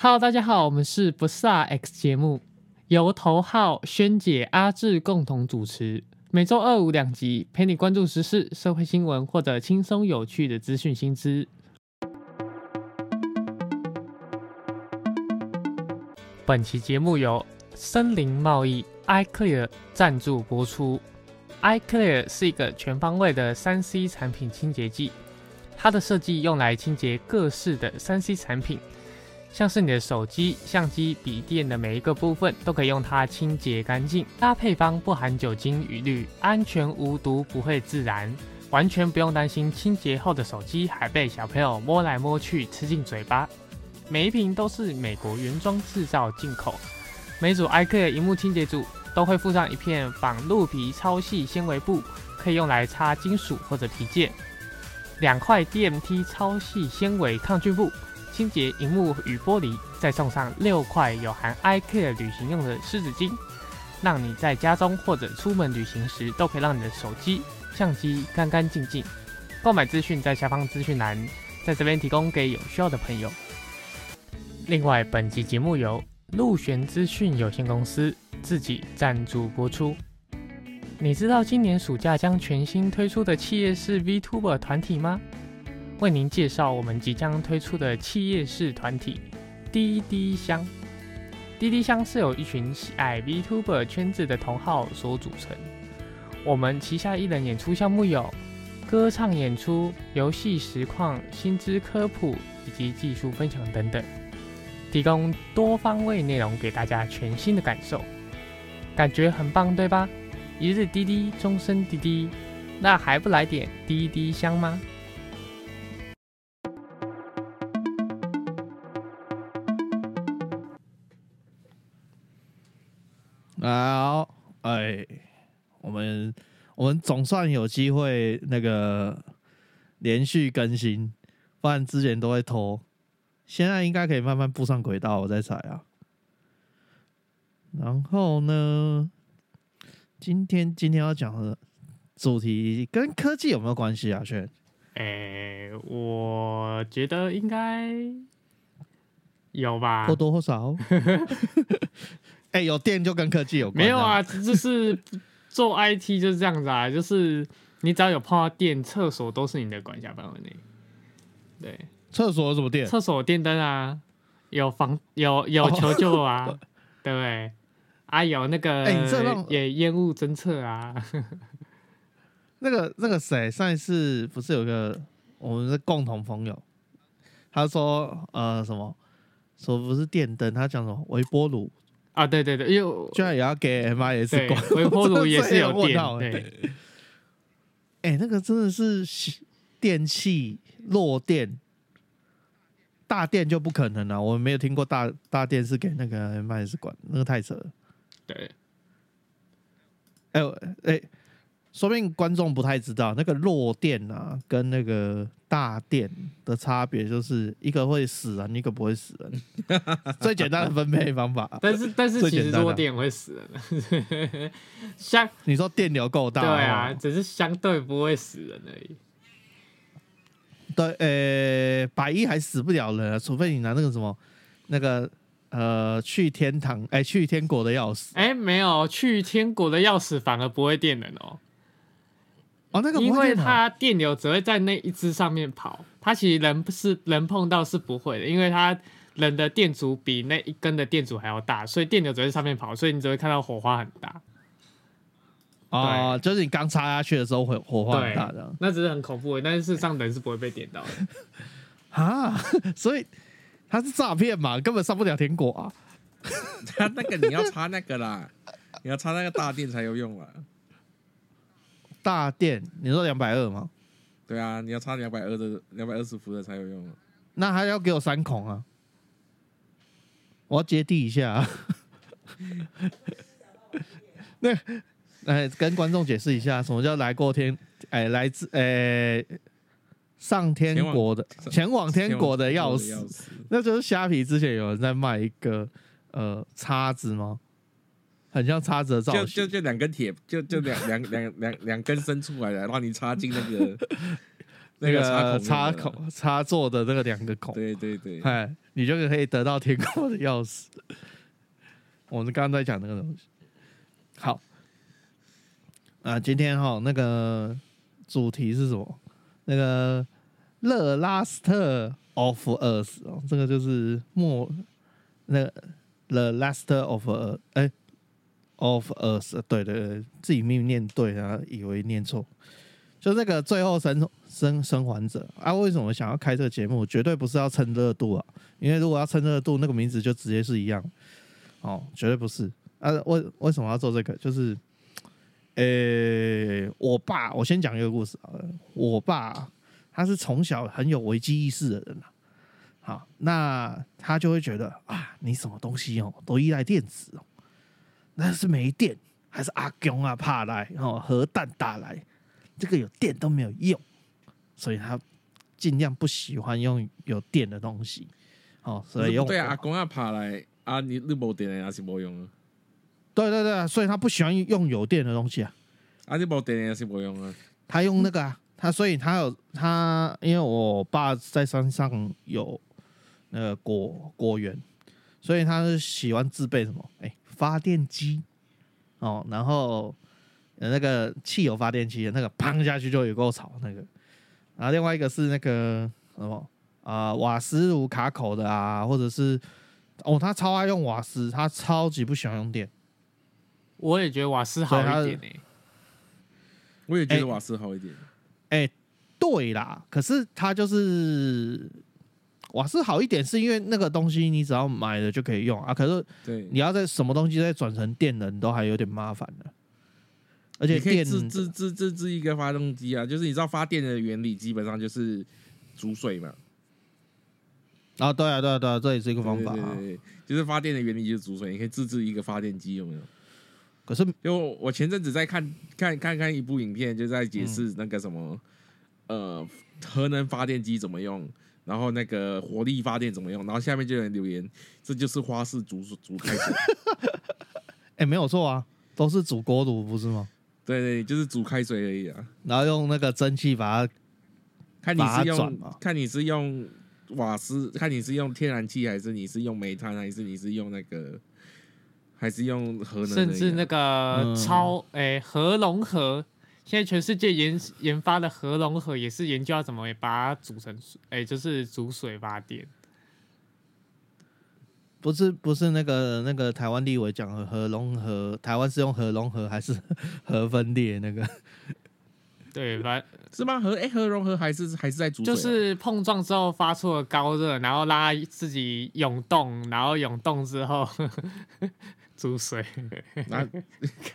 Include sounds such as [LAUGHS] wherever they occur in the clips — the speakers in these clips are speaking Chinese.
Hello，大家好，我们是不萨 X 节目，由头号萱姐、阿志共同主持，每周二五两集，陪你关注时事、社会新闻或者轻松有趣的资讯新知。本期节目由森林贸易 iClear 赞助播出。iClear 是一个全方位的三 C 产品清洁剂，它的设计用来清洁各式的三 C 产品，像是你的手机、相机、笔电的每一个部分都可以用它清洁干净。它配方不含酒精与氯，安全无毒，不会自燃，完全不用担心清洁后的手机还被小朋友摸来摸去吃进嘴巴。每一瓶都是美国原装制造进口，每组 iq 荧幕清洁组都会附上一片仿鹿皮超细纤维布，可以用来擦金属或者皮件；两块 DMT 超细纤维抗菌布，清洁荧幕与玻璃；再送上六块有含 iCare 旅行用的湿纸巾，让你在家中或者出门旅行时都可以让你的手机、相机干干净净。购买资讯在下方资讯栏，在这边提供给有需要的朋友。另外，本集节目由陆璇资讯有限公司自己赞助播出。你知道今年暑假将全新推出的企业式 VTuber 团体吗？为您介绍我们即将推出的企业式团体——滴滴香。滴滴香是由一群喜爱 VTuber 圈子的同好所组成。我们旗下艺人演出项目有歌唱演出、游戏实况、薪资科普以及技术分享等等。提供多方位内容给大家全新的感受，感觉很棒，对吧？一日滴滴，终身滴滴，那还不来点滴滴香吗？哎，我们我们总算有机会那个连续更新，不然之前都会拖。现在应该可以慢慢步上轨道，我在猜啊。然后呢，今天今天要讲的主题跟科技有没有关系啊？轩，哎，我觉得应该有吧，或多或少。[LAUGHS] 哎，有电就跟科技有关？没有啊，就是做 IT 就是这样子啊，就是你只要有碰到电，厕所都是你的管辖范围内。对。厕所有什么电？厕所电灯啊，有防有有求救啊，[LAUGHS] 对不对？啊，有那个哎，你这也烟雾侦测啊。[LAUGHS] 那个那个谁，上一次不是有个我们的共同朋友，他说呃什么说不是电灯，他讲什么微波炉啊？对对对，因为居然也要给 M I S 管微波炉也是有电。对，哎，那个真的是电器弱电。大电就不可能了，我没有听过大大电是给那个 M I S 管，那个太扯了。对，哎哎，说不定观众不太知道，那个弱电啊，跟那个大电的差别，就是一个会死人，一个不会死人。[LAUGHS] 最简单的分配方法。但是但是其实弱电会死人，相你说电流够大，对啊，只是相对不会死人而已。对，呃，百亿还死不了人，除非你拿那个什么，那个呃，去天堂，哎，去天国的钥匙，哎，没有，去天国的钥匙反而不会电人哦。哦，那个因为它电流只会在那一只上面跑，它其实人是人碰到是不会的，因为它人的电阻比那一根的电阻还要大，所以电流只会上面跑，所以你只会看到火花很大。哦，就是你刚插下去的时候会火花很大的，那只是很恐怖，但是事实上人是不会被点到的啊，[LAUGHS] [LAUGHS] 所以它是诈骗嘛，根本上不了天果啊。[LAUGHS] 它那个你要插那个啦，你要插那个大电才有用啊。大电，你说两百二吗？对啊，你要插两百二的两百二十伏的才有用。那还要给我三孔啊？我要接地一下。[LAUGHS] 那。哎，跟观众解释一下，什么叫来过天？哎，来自哎上天国的前往天国的钥匙，那就是虾皮之前有人在卖一个呃叉子吗？很像叉子的造型，就就就两根铁，就就两两两两两根伸出来的，让你插进 [LAUGHS] 那个那个插孔插座的那个两个孔。对对对，哎，你就可以得到天空的钥匙。[LAUGHS] 我们刚刚在讲那个东西。好，啊，今天哈那个主题是什么？那个《The Last of Us》哦，这个就是末那《The Last of Us》哎 offer us 对对对，自己明明念对，然后以为念错。就那个最后生生生还者啊，为什么想要开这个节目？绝对不是要蹭热度啊！因为如果要蹭热度，那个名字就直接是一样哦，绝对不是啊！为为什么要做这个？就是，呃，我爸，我先讲一个故事啊。我爸他是从小很有危机意识的人啊。好，那他就会觉得啊，你什么东西哦，都依赖电子哦，那是没电，还是阿公啊怕来哦，核弹打来。这个有电都没有用，所以他尽量不喜欢用有电的东西。哦，所以用对啊，阿公啊爬来啊，你你无电的也是无用啊。对对对，所以他不喜欢用有电的东西啊。啊，你无电的也是无用啊。他用那个啊，他所以他有他，因为我爸在山上有那个果果园，所以他是喜欢自备什么？哎，发电机哦，然后。那个汽油发电机，那个砰下去就有够吵那个，然后另外一个是那个什么啊瓦斯炉卡口的啊，或者是哦他超爱用瓦斯，他超级不喜欢用电。我也觉得瓦斯好一点诶，我也觉得瓦斯好一点。哎，对啦，可是他就是瓦斯好一点，是因为那个东西你只要买了就可以用啊。可是对你要在什么东西再转成电能，都还有点麻烦的。而且可以自自自自制一个发动机啊，就是你知道发电的原理基本上就是煮水嘛。啊，对啊，对啊，对啊，这也是一个方法啊。就是发电的原理就是煮水，你可以自制一个发电机，有没有？可是，因为我前阵子在看看看看一部影片，就在解释那个什么呃核能发电机怎么用，然后那个火力发电怎么用，然后下面就有人留言，这就是花式煮煮开水。[LAUGHS] 哎，没有错啊，都是煮锅炉，不是吗？对对，就是煮开水而已啊，然后用那个蒸汽把它，看你是用看你是用瓦斯，看你是用天然气还是你是用煤炭，还是你是用那个，还是用核能，甚至那个超诶核融合，现在全世界研研发的核融合也是研究要怎么把它煮成水，诶，就是煮水发电。不是不是那个那个台湾立委讲核融合，台湾是用核融合还是核分裂那个？对，反是吗？核哎核融合还是还是在煮就是碰撞之后发出了高热，然后让它自己涌动，然后涌动之后 [LAUGHS] 煮水。[LAUGHS]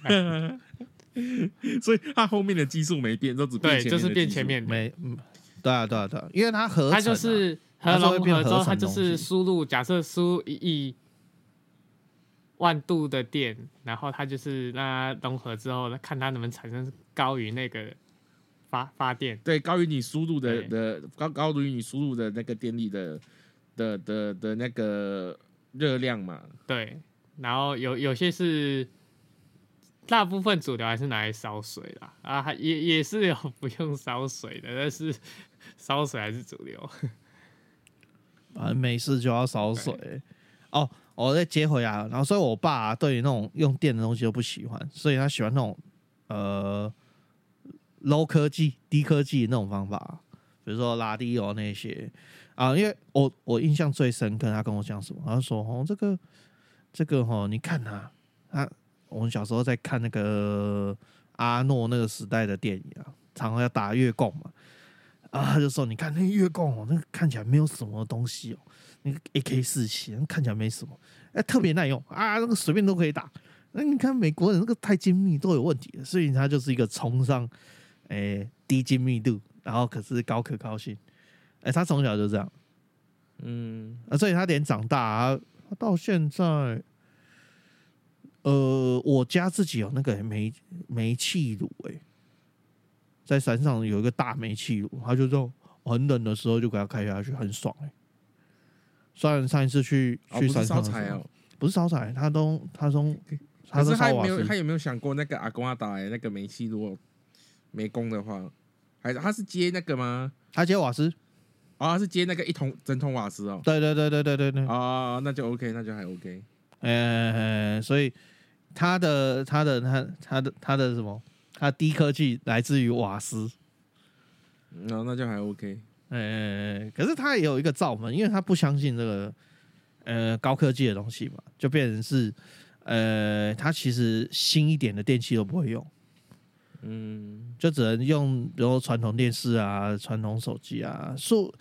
[LAUGHS] [LAUGHS] 所以它后面的基数没变，都只变对，就是变前面没嗯，对啊对啊对啊，因为它核它就是。核融合之后，它就是输入，假设输一亿万度的电，然后它就是那融合之后，看它能不能产生高于那个发发电，对，高于你输入的的高高于你输入的那个电力的的的的那个热量嘛？对，然后有有些是大部分主流还是拿来烧水啦，啊，也也是有 [LAUGHS] 不用烧水的，但是 [LAUGHS] 烧水还是主流。[LAUGHS] 反正没事就要烧水哦，我再接回来，然后所以我爸对于那种用电的东西都不喜欢，所以他喜欢那种呃 low 科技、低科技那种方法，比如说拉低油那些啊。因为我我印象最深刻，他跟我讲什么？他说：“哦，这个这个哦，你看他，他我们小时候在看那个阿诺那个时代的电影啊，常常要打月供嘛。”啊，他就说：“你看那个月供哦，那个看起来没有什么东西哦，那个 AK 四七看起来没什么，哎，特别耐用啊，那个随便都可以打。那你看美国人那个太精密都有问题，所以他就是一个崇尚哎低精密度，然后可是高可靠性。哎，他从小就这样，嗯，啊，所以他连长大，他到现在，呃，我家自己有那个煤煤气炉，哎。”在山上有一个大煤气炉，他就说很冷的时候就给他开下去，很爽哎。虽然上一次去去山上柴哦，不是烧柴，他都他从他是他有没有他有没有想过那个阿公阿达那个煤气如果没供的话，还是他是接那个吗？他接瓦斯啊，是接那个一桶整桶瓦斯哦。对对对对对对对。啊，那就 OK，那就还 OK。呃，所以它的他的他他的他的什么？他低科技来自于瓦斯。那那就还 OK。呃，可是他也有一个罩门，因为他不相信这个呃高科技的东西嘛，就变成是呃，他其实新一点的电器都不会用。嗯，就只能用，比如传统电视啊、传统手机啊，说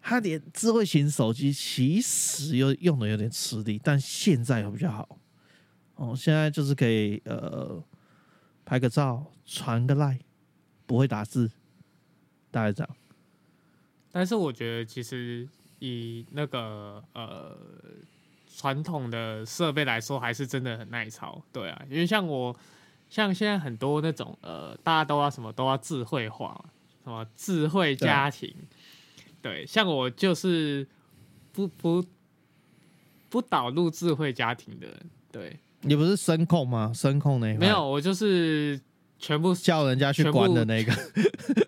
他连智慧型手机其实又用的有点吃力，但现在又比较好。哦，现在就是可以呃拍个照、传个赖，不会打字，大概这样。但是我觉得其实以那个呃传统的设备来说，还是真的很耐操。对啊，因为像我。像现在很多那种呃，大家都要什么都要智慧化，什么智慧家庭，对，像我就是不不不导入智慧家庭的，对。你不是声控吗？声控那没有，我就是全部叫人家去关的那个，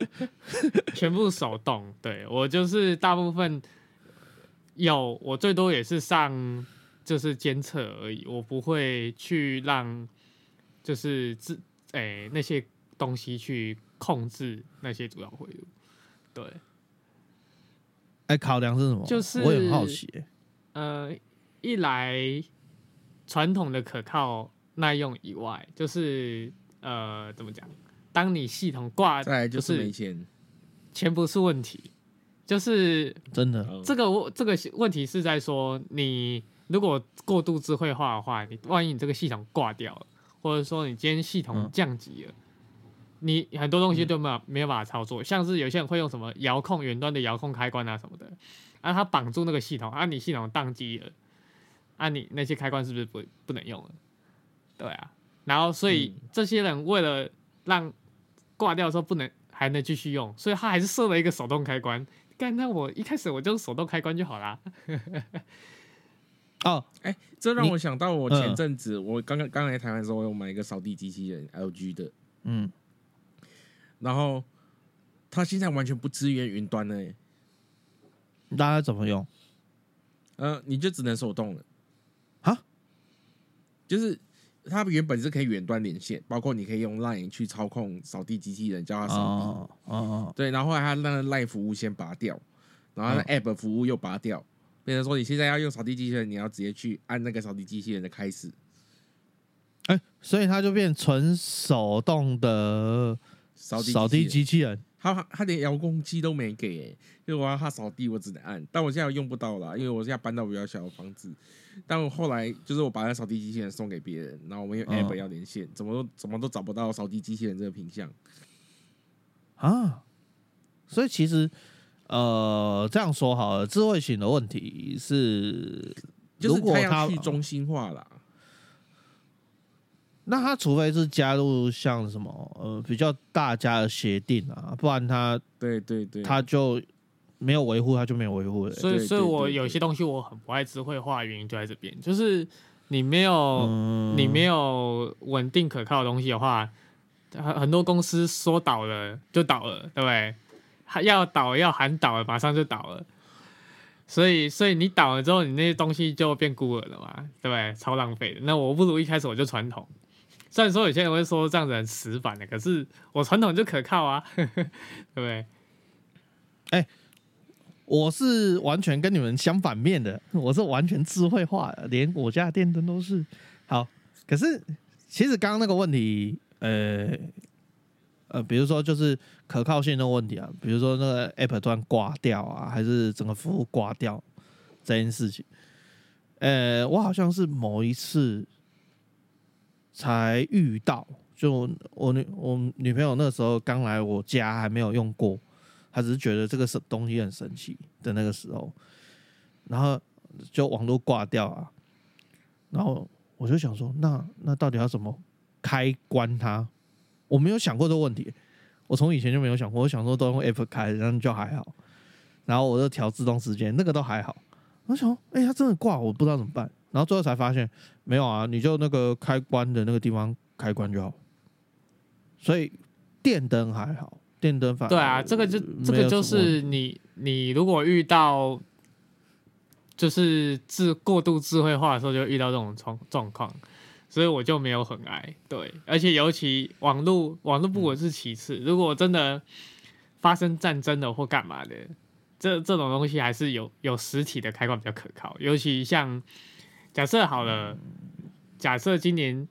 [LAUGHS] 全部手动。对我就是大部分有，我最多也是上就是监测而已，我不会去让。就是自诶那些东西去控制那些主要回路，对。哎，考量是什么？就是我也很好奇。呃，一来传统的可靠耐用以外，就是呃怎么讲？当你系统挂，再来就是没钱，钱不是问题，就是真的这个问这个问题是在说，你如果过度智慧化的话，你万一你这个系统挂掉了。或者说你今天系统降级了，你很多东西都没有没有办法操作，像是有些人会用什么遥控远端的遥控开关啊什么的，啊，它绑住那个系统，啊，你系统宕机了，啊，你那些开关是不是不不能用了？对啊，然后所以这些人为了让挂掉的时候不能还能继续用，所以他还是设了一个手动开关。干，那我一开始我就手动开关就好啦。哦，哎，这让我想到我前阵子我刚刚刚来台湾的时候，我有买一个扫地机器人 LG 的，嗯，然后它现在完全不支援云端了，大家怎么用？呃，你就只能手动了，啊？就是它原本是可以远端连线，包括你可以用 Line 去操控扫地机器人，叫它扫地，哦哦，对，然后后来它让 Line 服务先拔掉，然后 App 服务又拔掉。变成说，你现在要用扫地机器人，你要直接去按那个扫地机器人的开始。哎，所以它就变纯手动的扫地扫地机器人。它它连遥控器都没给，因为我要他扫地，我只能按。但我现在用不到了，因为我现在搬到比较小的房子。但我后来就是我把那扫地机器人送给别人，然后我们用 app 要连线，怎么都怎么都找不到扫地机器人这个品相啊。所以其实。呃，这样说好了，智慧型的问题是，就是它要去中心化了。那他除非是加入像什么呃比较大家的协定啊，不然他对对对，他就没有维护，他就没有维护了。所以，所以我有些东西我很不爱智慧化，原因就在这边，就是你没有你没有稳定可靠的东西的话，很很多公司说倒了就倒了，对不对？要倒要喊倒了，马上就倒了，所以所以你倒了之后，你那些东西就变孤儿了嘛，对不对？超浪费的。那我不如一开始我就传统。虽然说有些人会说这样子很死板的，可是我传统就可靠啊，[LAUGHS] 对不对？哎，我是完全跟你们相反面的，我是完全智慧化的，连我家的电灯都是好。可是其实刚刚那个问题，呃。呃，比如说就是可靠性的问题啊，比如说那个 app 突然挂掉啊，还是整个服务挂掉这件事情，呃，我好像是某一次才遇到，就我女我女朋友那时候刚来我家，还没有用过，她只是觉得这个是东西很神奇的那个时候，然后就网络挂掉啊，然后我就想说，那那到底要怎么开关它？我没有想过这个问题，我从以前就没有想过。我想说都用 app 开，然后就还好。然后我就调自动时间，那个都还好。我想，哎，它真的挂，我不知道怎么办。然后最后才发现，没有啊，你就那个开关的那个地方开关就好。所以电灯还好，电灯反对啊，这个就这个就是你你如果遇到就是智过度智慧化的时候，就遇到这种状状况，所以我就没有很爱。对，而且尤其网络网络不稳是其次，如果真的发生战争了或干嘛的，这这种东西还是有有实体的开关比较可靠。尤其像假设好了，假设今年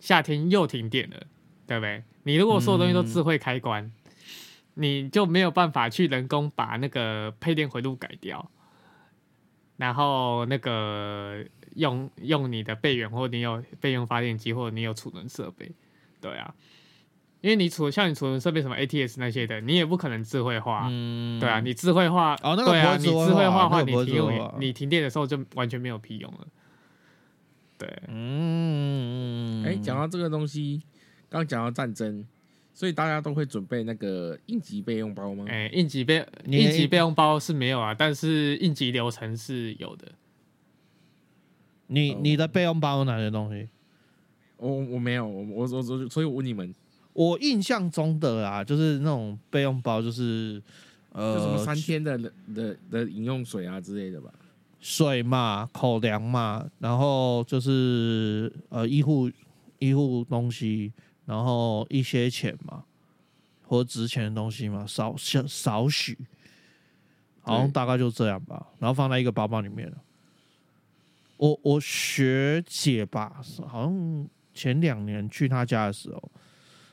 夏天又停电了，对不对？你如果所有东西都智慧开关，你就没有办法去人工把那个配电回路改掉。然后那个用用你的备源，或你有备用发电机，或者你有储能设备，对啊，因为你储像你储能设备什么 ATS 那些的，你也不可能智慧化，对啊，你智慧化哦，那对啊，你智慧化的话，你停用你停电的时候就完全没有屁用了，对，嗯，哎，讲到这个东西，刚讲到战争。所以大家都会准备那个应急备用包吗？哎，应急备应急备用包是没有啊，但是应急流程是有的。你你的备用包有哪些东西？我我没有，我我我所以我问你们，我印象中的啊，就是那种备用包，就是呃，什么三天的的的饮用水啊之类的吧，水嘛，口粮嘛，然后就是呃医护医护东西。然后一些钱嘛，或值钱的东西嘛，少少少许，好像大概就这样吧。然后放在一个包包里面了。我我学姐吧，好像前两年去她家的时候，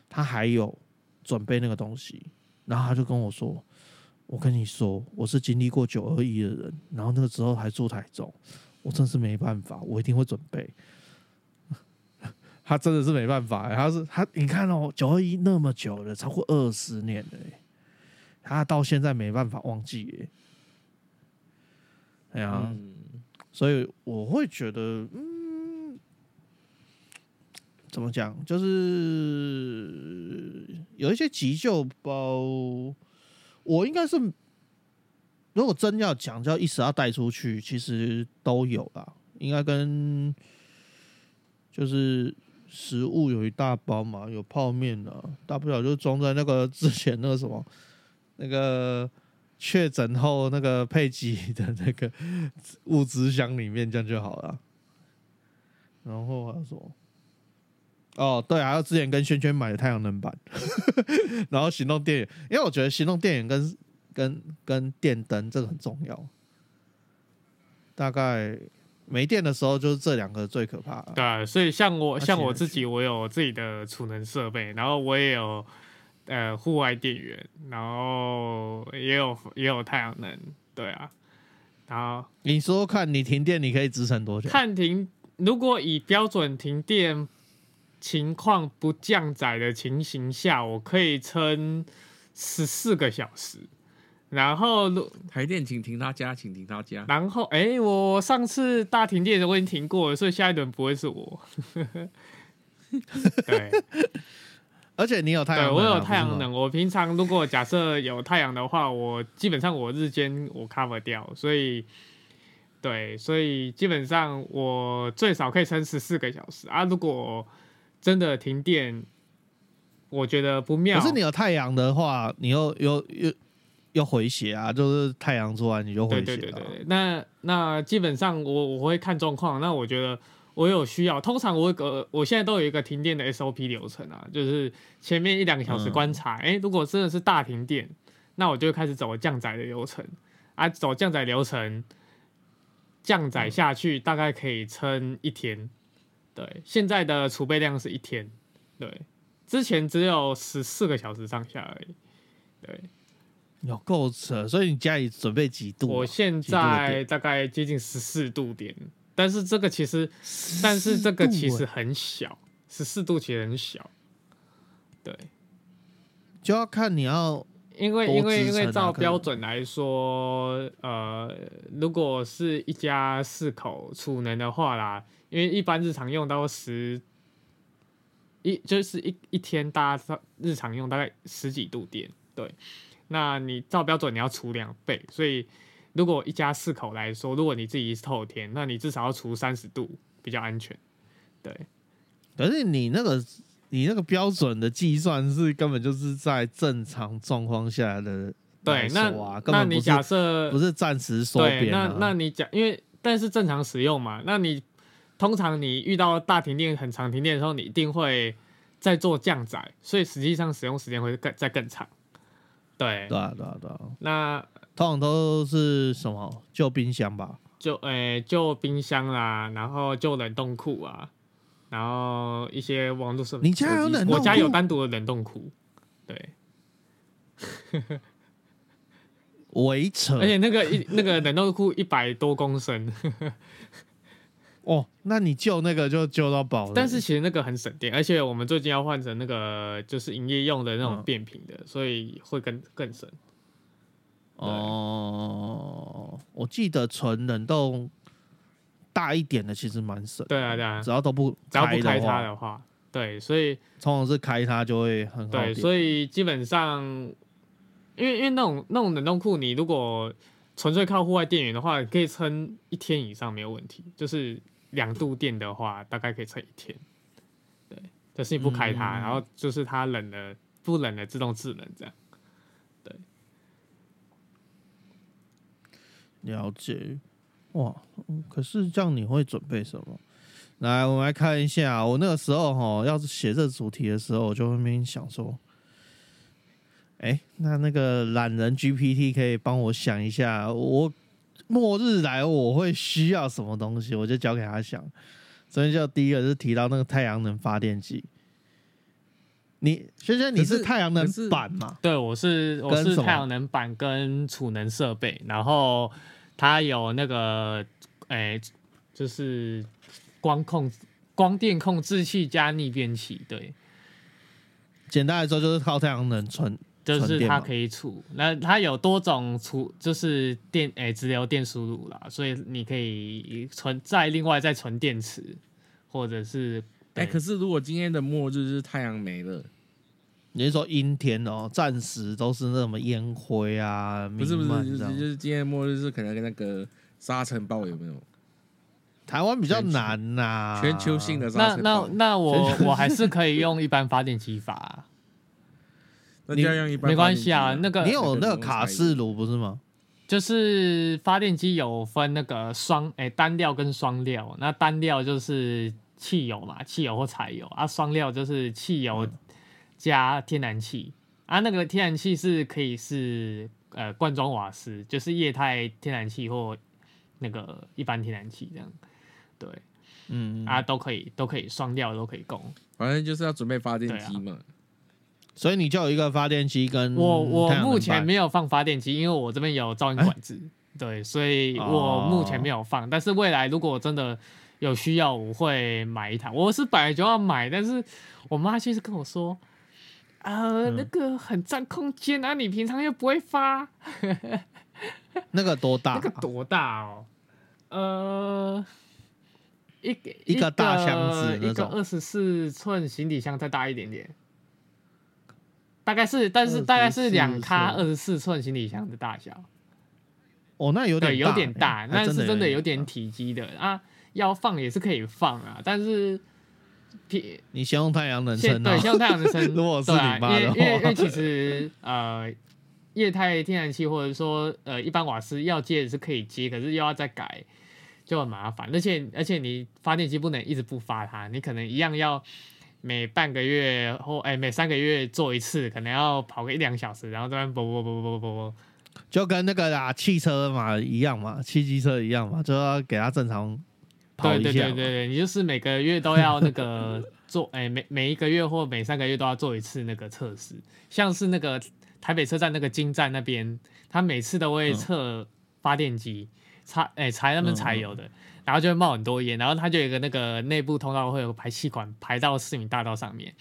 她还有准备那个东西。然后她就跟我说：“我跟你说，我是经历过九二一的人，然后那个时候还住台中，我真是没办法，我一定会准备。[LAUGHS] ”他真的是没办法，他是他，你看哦，九二一那么久了，超过二十年了，他到现在没办法忘记，哎呀，所以我会觉得，嗯，怎么讲，就是有一些急救包，我应该是，如果真要讲，就要一时要带出去，其实都有啦，应该跟就是。食物有一大包嘛，有泡面的，大不了就装在那个之前那个什么，[LAUGHS] 那个确诊后那个配给的那个物资箱里面，这样就好了。然后还有什么？哦，对，还有之前跟轩轩买的太阳能板，[LAUGHS] 然后行动电源，因为我觉得行动电源跟跟跟电灯这个很重要，大概。没电的时候，就是这两个最可怕。对，所以像我像我自己，我有自己的储能设备，然后我也有呃户外电源，然后也有也有太阳能。对啊，然后你说看你停电，你可以支撑多久？看停，如果以标准停电情况不降载的情形下，我可以撑十四个小时。然后，台电请停他家，请停他家。然后，哎，我上次大停电的我已经停过了，所以下一轮不会是我。[LAUGHS] 对，而且你有太阳，我有太阳能。我平常如果假设有太阳的话，我基本上我日间我 cover 掉，所以，对，所以基本上我最少可以撑十四个小时啊。如果真的停电，我觉得不妙。可是你有太阳的话，你又又又。又回血啊，就是太阳出来你就回血。对对对对，那那基本上我我会看状况。那我觉得我有需要，通常我个我现在都有一个停电的 SOP 流程啊，就是前面一两个小时观察，哎，如果真的是大停电，那我就开始走降载的流程啊，走降载流程，降载下去大概可以撑一天。对，现在的储备量是一天，对，之前只有十四个小时上下而已，对。有够扯，所以你家里准备几度？我现在大概接近十四度点，但是这个其实，但是这个其实很小，十四度其实很小。对，就要看你要，因为因为因为照标准来说，呃，如果是一家四口储能的话啦，因为一般日常用到十，一就是一一天大家日常用大概十几度电，对。那你照标准你要除两倍，所以如果一家四口来说，如果你自己是透天，那你至少要除三十度比较安全。对，可是你那个你那个标准的计算是根本就是在正常状况下的对，那啊，那你假设不是暂时缩编？那那你讲，因为但是正常使用嘛，那你通常你遇到大停电、很长停电的时候，你一定会在做降载，所以实际上使用时间会更再更长。对，对啊，对啊，对啊。那通常都是什么旧冰箱吧？旧诶，旧冰箱啦，然后旧冷冻库啊，然后一些网络设备你家有冷？我家有单独的冷冻库。对，[LAUGHS] 围扯。而且那个一那个冷冻库一百多公升。哦，那你救那个就救到饱了。但是其实那个很省电，而且我们最近要换成那个就是营业用的那种变频的，所以会更更省。哦，我记得纯冷冻大一点的其实蛮省。对啊，对啊，只要都不只要不开它的话，对，所以通常是开它就会很对，所以基本上，因为因为那种那种冷冻库，你如果纯粹靠户外电源的话，可以撑一天以上没有问题。就是两度电的话，大概可以撑一天。对，但是你不开它，然后就是它冷了不冷了自动制冷这样。对了解，哇，可是这样你会准备什么？来，我们来看一下，我那个时候哈，要是写这主题的时候，我就会边想说，哎，那那个懒人 GPT 可以帮我想一下，我末日来我会需要什么东西，我就交给他想。所以就第一个是提到那个太阳能发电机。你轩轩，你是太阳能板吗？对，我是我是太阳能板跟储能设备，然后它有那个诶，就是光控、光电控制器加逆变器。对，简单来说就是靠太阳能存，就是它可以储。那它有多种储，就是电诶直流电输入啦，所以你可以存再另外再存电池，或者是。哎，可是如果今天的末日是太阳没了，你是说阴天哦？暂时都是那什么烟灰啊？不是不是，就是就是今天末日是可能跟那个沙尘暴有没有？台湾比较难呐，全球性的沙尘暴。那那那我 [LAUGHS] 我还是可以用一般发电机法。你要用一般没关系啊，那个你有那个卡式炉不是吗？就是发电机有分那个双哎单料跟双料，那单料就是。汽油嘛，汽油或柴油啊，双料就是汽油加天然气啊。那个天然气是可以是呃罐装瓦斯，就是液态天然气或那个一般天然气这样。对，嗯啊，都可以，都可以双料都可以供。反正就是要准备发电机嘛，所以你就有一个发电机跟我我目前没有放发电机，因为我这边有噪音管制，对，所以我目前没有放。但是未来如果我真的有需要我会买一台，我是本来就要买，但是我妈其实跟我说，呃，那个很占空间啊，你平常又不会发，[LAUGHS] 那个多大？那个多大哦？呃，一个一个大箱子，一个二十四寸行李箱再大一点点，大概是，但是大概是两卡二十四寸行李箱的大小。哦，那有点有点大，那是真的有点体积的啊。要放也是可以放啊，但是，你先用太阳能撑，对，先用太阳能撑。如果是你妈的话，因为因为其实呃，液态天然气或者说呃一般瓦斯要接也是可以接，可是又要再改，就很麻烦。而且而且你发电机不能一直不发它，你可能一样要每半个月或哎每三个月做一次，可能要跑个一两小时，然后这边啵啵啵啵啵啵，就跟那个啦汽车嘛一样嘛，汽机车一样嘛，就要给它正常。对对对对对，你就是每个月都要那个 [LAUGHS] 做，哎，每每一个月或每三个月都要做一次那个测试，像是那个台北车站那个金站那边，他每次都会测发电机，插哎柴他们柴油的，然后就会冒很多烟，然后它就有一个那个内部通道会有排气管排到市民大道上面，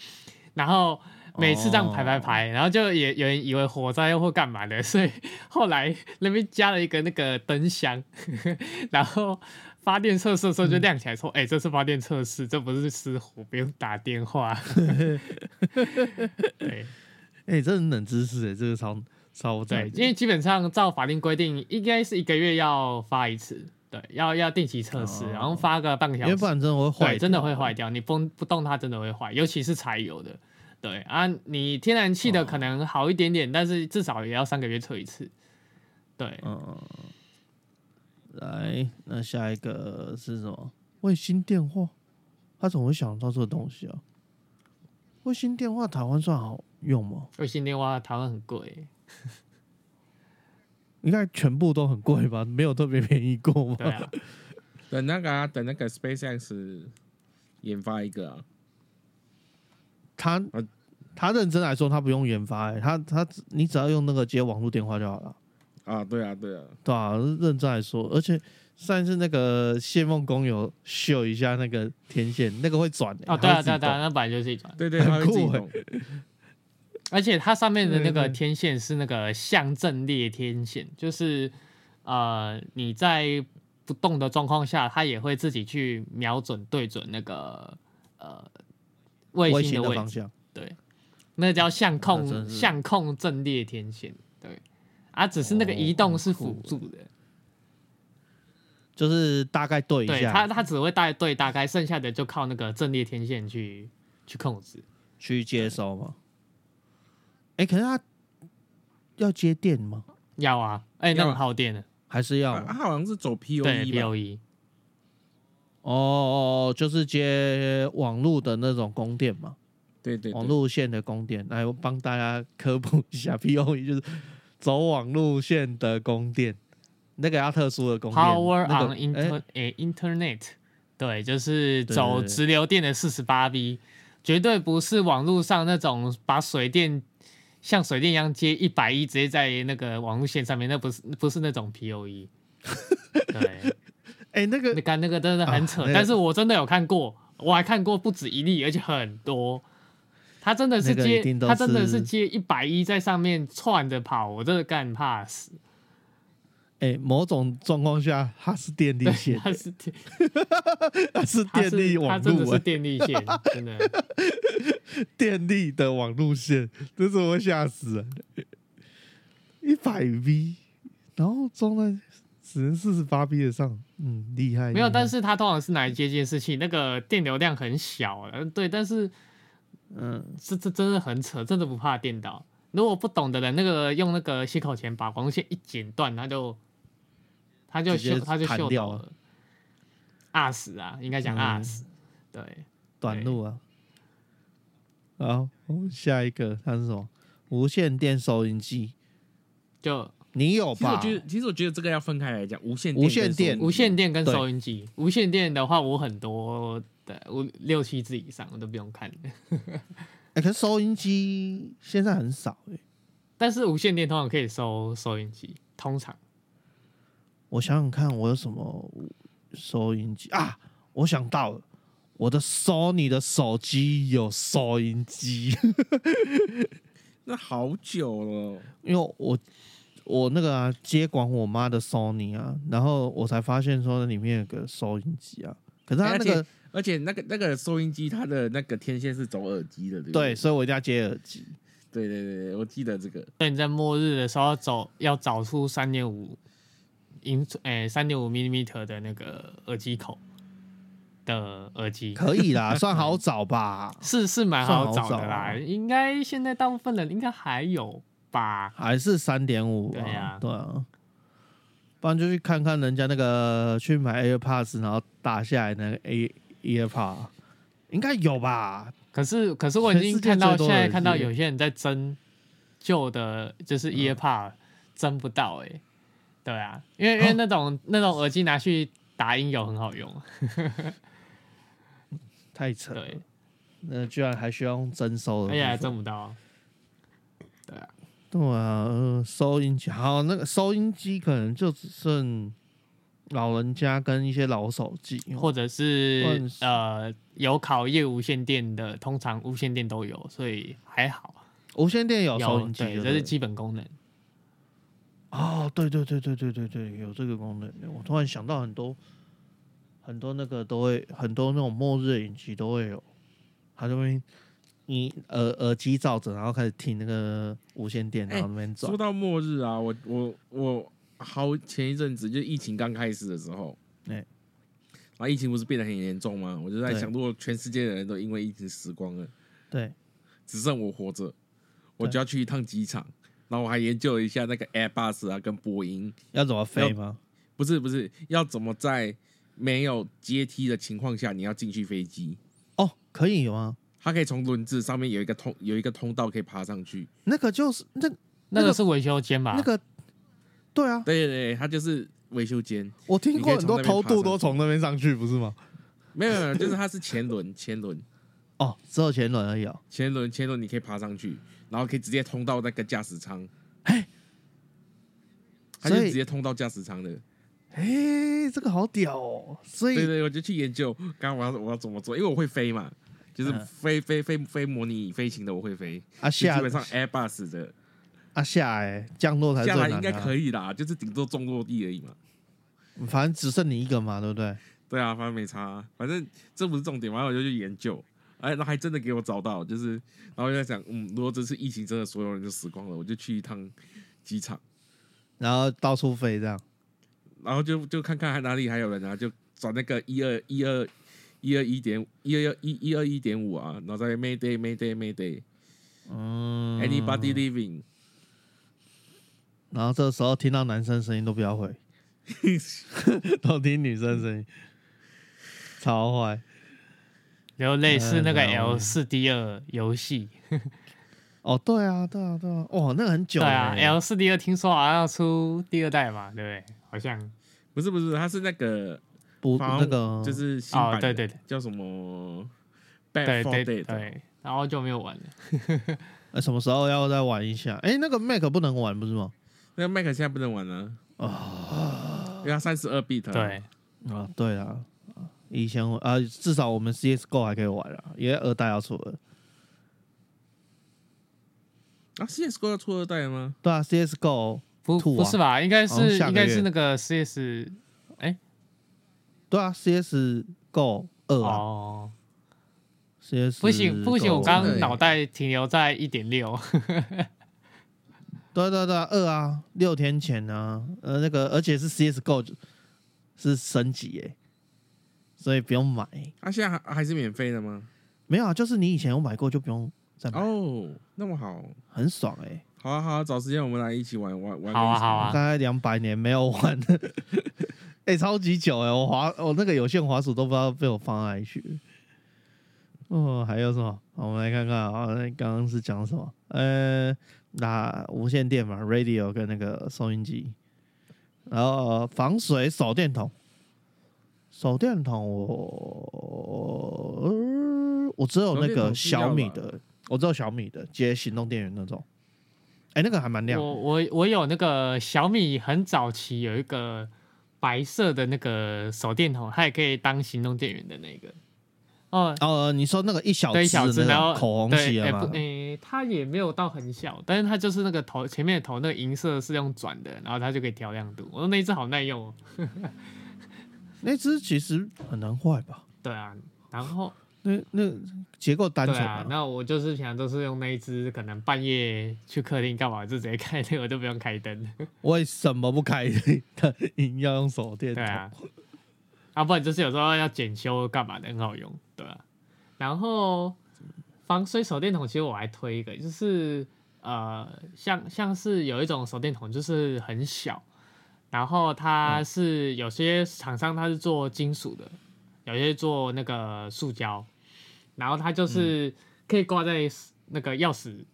然后每次这样排排排，然后就也有人以为火灾或干嘛的，所以 [LAUGHS] 后来那边加了一个那个灯箱，然后。发电测试的时候就亮起来说：“哎，这是发电测试，这不是失火，不用打电话。[LAUGHS] ”对，[LAUGHS] 哎，这是冷知识哎，这个超超对，因为基本上照法定规定，应该是一个月要发一次，对，要要定期测试，然后发个半个小时，因为不然真的会坏，真的会坏掉。你不不动它，真的会坏，尤其是柴油的。对啊，你天然气的可能好一点点，但是至少也要三个月测一次。对，嗯，来，那下一个是什么？卫星电话？他怎么会想到这个东西啊？卫星电话台湾算好用吗？卫星电话台湾很贵，[LAUGHS] 应该全部都很贵吧？没有特别便宜过吗？对啊，等那个啊，等那个 SpaceX 研发一个啊。他他认真来说，他不用研发，哎，他他你只要用那个接网络电话就好了。啊，对啊，对啊，对啊，认真来说，而且上一次那个谢梦工有秀一下那个天线，那个会转哦，对啊，对啊，对啊那本来就是一转，对对，很酷而且它上面的那个天线是那个相阵列天线，就是呃你在不动的状况下，它也会自己去瞄准对准那个呃卫星的方向，对，那叫相控相控阵列天线，对。啊，只是那个移动是辅助的，就是大概对一下，它它只会带对大概，剩下的就靠那个阵列天线去去控制，去接收嘛。哎，可是它要接电吗？要啊，哎，那很耗电的，还是要？它好像是走 P O E P O E。哦哦，就是接网络的那种供电嘛。对对，网路线的供电，来帮大家科普一下，[LAUGHS] P O E 就是。走网路线的供电，那个要特殊的供电。Power on inter 诶，Internet，对，就是走直流电的四十八 V，绝对不是网络上那种把水电像水电一样接一百一直接在那个网路线上面，那不是不是那种 POE。[LAUGHS] 对，哎，那个你看那个真的很扯，但是我真的有看过，我还看过不止一例，而且很多。他真的是接，他真的是接一百一在上面窜着跑，我真的干怕死。哎，某种状况下，它是电力线，它是电，它是电力网络，[LAUGHS] 真的是电力线，真的 [LAUGHS] 电力的网路线，这是我吓死了。一百 V，然后装在只能四十八 V 的上，嗯，厉害。没有，但是它通常是拿来接监视器，那个电流量很小，嗯，对，但是。嗯，这这真的很扯，真的不怕电到。如果不懂的人，那个用那个吸口钳把光线一剪断，他就他就秀他就秀掉了，二死啊，应该讲二死。对，短路啊。好，下一个它是什么？无线电收音机。就你有吧？其实我觉得，其实我觉得这个要分开来讲，无线无线电无线电跟收音机。无线电的话，我很多。的，我六七支以上我都不用看。哎，可是收音机现在很少哎。但是无线电通常可以收收音机，通常。我想想看，我有什么收音机啊？我想到了，我的 Sony 的手机有收音机。[LAUGHS] 那好久了，因为我我那个啊接管我妈的 Sony 啊，然后我才发现说那里面有个收音机啊。可是它那个。而且那个那个收音机，它的那个天线是走耳机的，对对，所以我一定要接耳机。对对对我记得这个。那你在末日的时候走，要找出三点五英诶三点五 millimeter 的那个耳机口的耳机，可以啦，[LAUGHS] 算好找吧？是是蛮好找的啦，应该现在大部分人应该还有吧？还是三点五？对呀，对啊。不然就去看看人家那个去买 AirPods，然后打下来那个 A。EarPod 应该有吧？可是可是我已经看到现在看到有些人在争旧的，就是 AirPod，争不到哎。对啊，因为因为那种那种耳机拿去打音有很好用，太扯了。那居然还需要用征收的，哎呀，争不到。对啊，对啊，收音机好，那个收音机可能就只剩。老人家跟一些老手机，或者是呃有考业无线电的，通常无线电都有，所以还好。无线电有收音机，这是基本功能。哦，对对对对对对对，有这个功能。我突然想到很多很多那个都会，很多那种末日影集都会有，他就会你耳耳机罩着，然后开始听那个无线电，然后那边转。说到末日啊，我我我。好，前一阵子就疫情刚开始的时候，哎，然后疫情不是变得很严重吗？我就在想，如果全世界的人都因为疫情死光了，对，只剩我活着，我就要去一趟机场。然后我还研究了一下那个 Airbus 啊，跟波音要怎么飞吗？不是不是，要怎么在没有阶梯的情况下，你要进去飞机？哦，可以吗？它可以从轮子上面有一个通有一个通道可以爬上去。那个就是那那个是维修间吧？那个对啊，对对对，它就是维修间。我听过很多偷渡都从那边上去，不是吗？没有没有，就是它是前轮前轮。哦，只有前轮而已哦。前轮前轮你可以爬上去。然后可以直接通到那个驾驶舱，哎，他就直接通到驾驶舱的，哎，这个好屌哦！所以对对，我就去研究，刚刚我要我要怎么做，因为我会飞嘛，就是飞飞飞飞模拟飞行的我会飞，啊下基本上 Airbus 的啊下哎降落才下来应该可以啦，就是顶多重落地而已嘛，反正只剩你一个嘛，对不对？对啊，反正没差，反正这不是重点，完了我就去研究。哎，那还真的给我找到，就是，然后就在想，嗯，如果这次疫情真的所有人就死光了，我就去一趟机场，然后到处飞这样，然后就就看看还哪里还有人啊，就转那个一二一二一二一点一二一一二一点五啊，然后在 Mayday Mayday Mayday，嗯，Anybody living，然后这时候听到男生声音都不要回，[LAUGHS] 都听女生声音，超坏。有类似那个 L 四 D 二游戏，哦，对啊，对啊，对啊，哇，那个很久。对啊，L 四 D 二听说好像要出第二代嘛，对不对？好像不是不是，它是那个不那个就是新版，对对对，叫什么？对对对，然后就没有玩了。那 [LAUGHS] 什么时候要再玩一下？哎，那个 Mac 不能玩不是吗？那个 Mac 现在不能玩了啊，因为它三十二 bit。对啊，对啊。以前我啊，至少我们 CSGO 还可以玩啊，因为二代要出了。啊，CSGO 要出二代吗？对啊，CSGO 不不是吧？应该是应该是那个 CS，哎，对啊，CSGO 二啊。CS 不行不行，我刚刚脑袋停留在一点六。对对对，二啊，六天前呢，呃，那个而且是 CSGO 是升级耶。所以不用买，啊现在还还是免费的吗？没有啊，就是你以前有买过就不用再买哦，那么好，很爽哎！好啊好啊，找时间我们来一起玩玩玩。好啊好啊，大概两百年没有玩，哎，[LAUGHS] 超级久哎！我滑我那个有线滑鼠都不知道被我放哪里去。哦，还有什么？我们来看看啊，那刚刚是讲什么？呃，那无线电嘛，radio 跟那个收音机，然后防水手电筒。手电筒，我我只有那个小米的，我只有小米的接行动电源那种。哎，那个还蛮亮。我我我有那个小米很早期有一个白色的那个手电筒，它也可以当行动电源的那个。哦哦，你说那个一小一小只，然后口红漆的吗？哎，它也没有到很小，但是它就是那个头前面的头那个银色是用转的，然后它就可以调亮度。我说那一只好耐用哦。[LAUGHS] 那只其实很难坏吧？对啊，然后那那结构单纯啊。那我就是平常都是用那一只，可能半夜去客厅干嘛就直接开那个，就不用开灯。[LAUGHS] 为什么不开灯？要用手电筒。对啊，啊，不然就是有时候要检修干嘛的，很好用，对啊？然后防水手电筒，其实我还推一个，就是呃，像像是有一种手电筒，就是很小。然后它是有些厂商它是做金属的，有些做那个塑胶，然后它就是可以挂在那个钥匙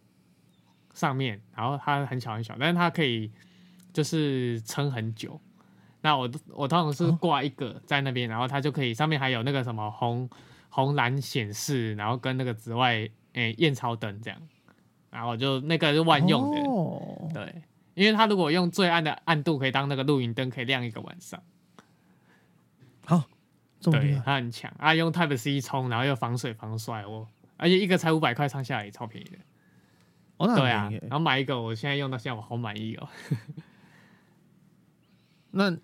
上面，然后它很小很小，但是它可以就是撑很久。那我我通常是挂一个在那边，然后它就可以上面还有那个什么红红蓝显示，然后跟那个紫外诶验钞灯这样，然后就那个是万用的，对。因为它如果用最暗的暗度，可以当那个露营灯，可以亮一个晚上。好，对，它很强啊！用 Type C 充，然后又防水防摔哦，而且一个才五百块，上下来也超便宜的。哦，对啊，然后买一个，我现在用到现在，我好满意哦。[LAUGHS] 那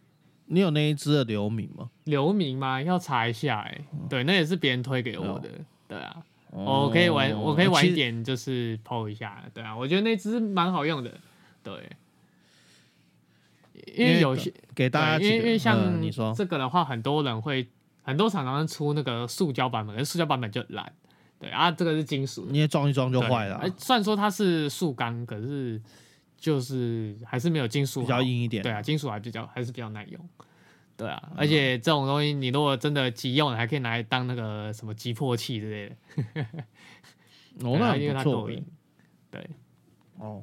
你有那一只的流明吗？流明吗？要查一下哎。对，那也是别人推给我的。对啊，我可以玩，我可以晚一点就是 PO 一下。对啊，我觉得那只蛮好用的。对，因为有些给大家，因为因为像你说这个的话，很多人会很多厂商出那个塑胶版本，而塑胶版本就烂，对啊，这个是金属，你也装一装就坏了。哎，虽然说它是塑钢，可是就是还是没有金属比较硬一点。对啊，金属还比较还是比较耐用。对啊，而且这种东西你如果真的急用，还可以拿来当那个什么急迫器之类的。[LAUGHS] 哦，那因为它够硬。对，哦，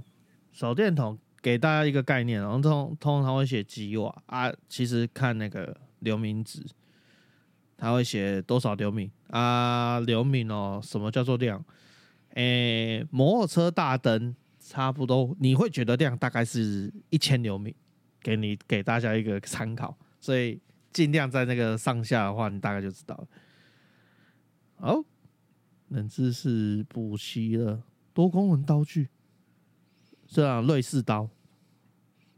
手电筒给大家一个概念，然后通通常会写几瓦啊，其实看那个流明值。他会写多少流米啊？流米哦，什么叫做亮？诶，摩托车大灯差不多，你会觉得亮大概是一千流米，给你给大家一个参考，所以尽量在那个上下的话，你大概就知道了。好，冷知识补齐了，多功能刀具，这样瑞士刀，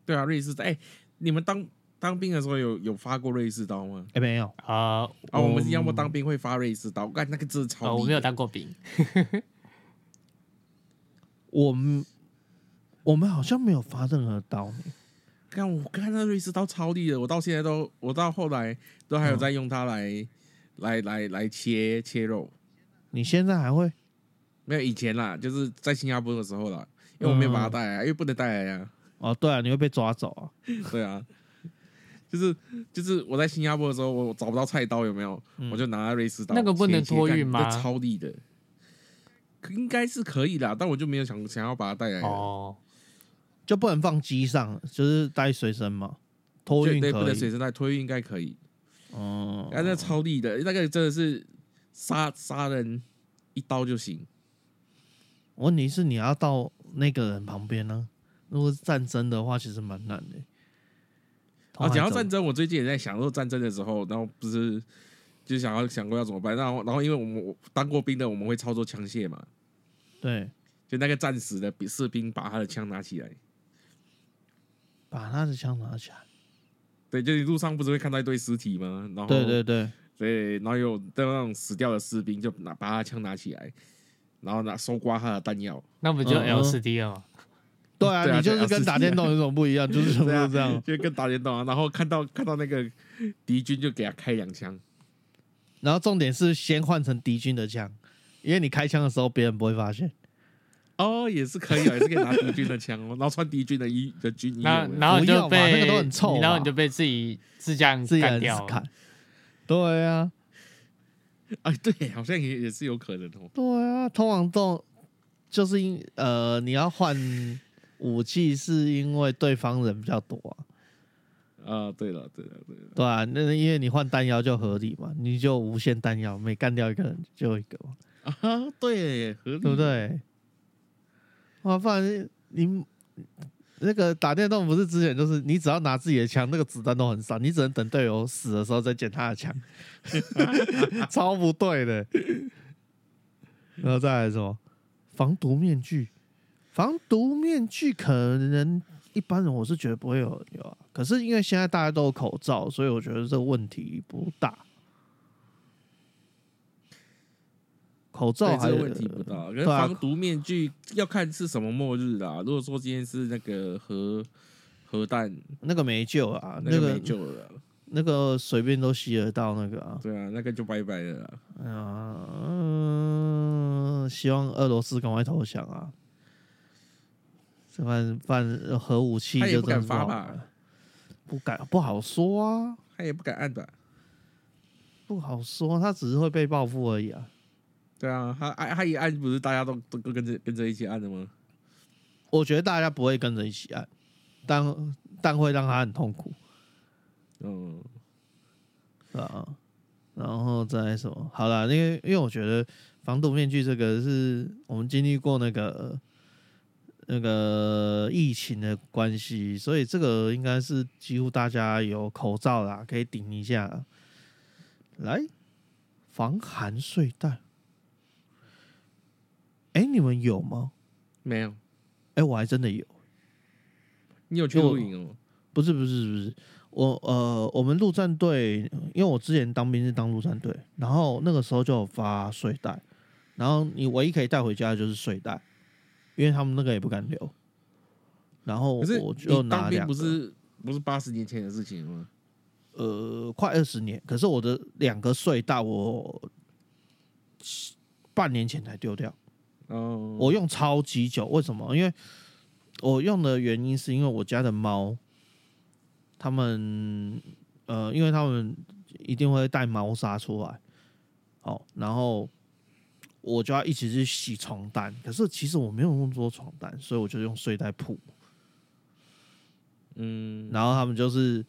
对啊，瑞士刀，哎，你们当。当兵的时候有有发过瑞士刀吗？哎，没有啊啊！我们要么当兵会发瑞士刀，干那个真的超。我没有当过兵。[LAUGHS] 我们我们好像没有发任何刀。看我看那瑞士刀超利的，我到现在都，我到后来都还有在用它来来来来切切肉。你现在还会？没有以前啦，就是在新加坡的时候啦，因为我没有把它带来，因为不能带来呀。哦，对啊，你会被抓走啊。[LAUGHS] 对啊。就是就是我在新加坡的时候，我找不到菜刀，有没有？我就拿瑞士刀。那个不能托运吗？超利的，应该是可以的，但我就没有想想要把它带来。哦，就不能放机上，就是带随身嘛。托运可以，不能随身带，托运应该可以。哦，那超利的，那个真的是杀杀人一刀就行。问题是你要到那个人旁边呢？如果是战争的话，其实蛮难的。啊，讲到战争，我最近也在想，说战争的时候，然后不是就想要想过要怎么办，然后然后因为我们当过兵的，我们会操作枪械嘛，对，就那个战死的士兵把他的枪拿起来，把他的枪拿起来，对，就路上不是会看到一堆尸体吗？然后对对对，对，然后有那种死掉的士兵就拿把他枪拿起来，然后拿搜刮他的弹药，那不就 L 四 D 了吗？对啊，你就是跟打电动有什么不一样？就是这样，就跟打电动啊。然后看到看到那个敌军，就给他开两枪。然后重点是先换成敌军的枪，因为你开枪的时候别人不会发现。哦，也是可以，也是可以拿敌军的枪哦，[LAUGHS] 然后穿敌军的衣的军衣。然后就被那个都很臭，然后你就被自己自家自己干掉。对啊，哎，[LAUGHS] 对，好像也也是有可能哦。对啊，通往洞就是因呃，你要换。武器是因为对方人比较多啊，啊，对了，对了，对了，对啊，那因为你换弹药就合理嘛，你就无限弹药，每干掉一个人就一个嘛，啊，对，合理，对不对？啊，不然你那个打电动不是之前就是你只要拿自己的枪，那个子弹都很少，你只能等队友死的时候再捡他的枪，[LAUGHS] 超不对的。然后再来什么防毒面具。防毒面具可能一般人我是觉得不会有有啊，可是因为现在大家都有口罩，所以我觉得这个问题不大。口罩还问题不大，可是防毒面具要看是什么末日啦。如果说今天是那个核核弹，那个没救啊，那个没救了，那个随便都吸得到那个啊。对啊，那个就拜拜了。哎呀，嗯，希望俄罗斯赶快投降啊。反反核武器就不敢发吧？不敢，不好说啊。他也不敢按的，不好说。他只是会被报复而已啊。对啊，他按他一按，不是大家都都跟着跟着一起按的吗？我觉得大家不会跟着一起按，但但会让他很痛苦。嗯，啊，然后再什么？好了，因为因为我觉得防毒面具这个是我们经历过那个。那个疫情的关系，所以这个应该是几乎大家有口罩啦，可以顶一下。来，防寒睡袋。哎，你们有吗？没有。哎，我还真的有。你有去露营哦？不是不是不是，我呃，我们陆战队，因为我之前当兵是当陆战队，然后那个时候就有发睡袋，然后你唯一可以带回家的就是睡袋。因为他们那个也不敢留，然后我就拿两个。不是不是八十年前的事情吗？呃，快二十年。可是我的两个睡袋，我半年前才丢掉。哦，我用超级久，为什么？因为我用的原因是因为我家的猫，他们呃，因为他们一定会带猫砂出来，好，然后我就要一起去洗床单。可是其实我没有那么多床单，所以我就用睡袋铺。嗯，然后他们就是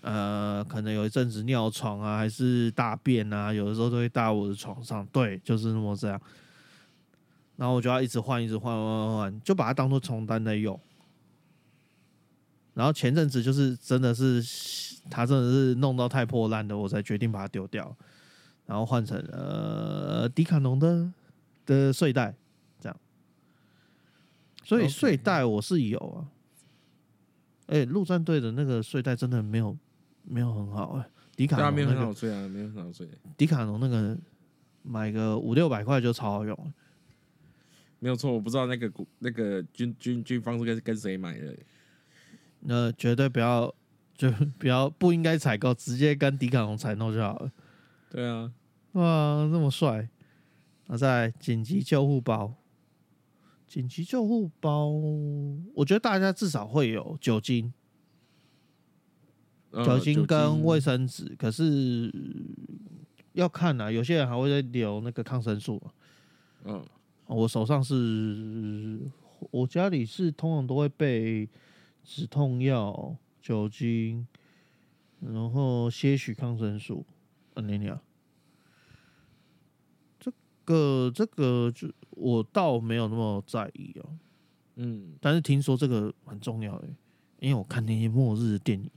呃，可能有一阵子尿床啊，还是大便啊，有的时候都会搭我的床上。对，就是那么这样。然后我就要一直换，一直换，换换换，就把它当做床单在用。然后前阵子就是真的是，它真的是弄到太破烂的，我才决定把它丢掉，然后换成呃迪卡侬的的睡袋，这样。所以睡袋我是有啊。哎，陆战队的那个睡袋真的没有没有很好哎，迪卡侬没有很好睡啊，没有很好睡。迪卡侬那个买个五六百块就超好用。没有错，我不知道那个股那个军军军方是跟跟谁买的。那绝对不要，就不要不应该采购，直接跟迪卡侬采购就好了。[LAUGHS] 对啊，哇，那么帅！那在紧急救护包，紧急救护包，我觉得大家至少会有酒精、酒精跟卫生纸。可是要看啊，有些人还会留那个抗生素。嗯。我手上是，我家里是通常都会备止痛药、酒精，然后些许抗生素。啊，你你啊，这个这个就我倒没有那么在意哦。嗯，但是听说这个很重要诶，因为我看那些末日的电影，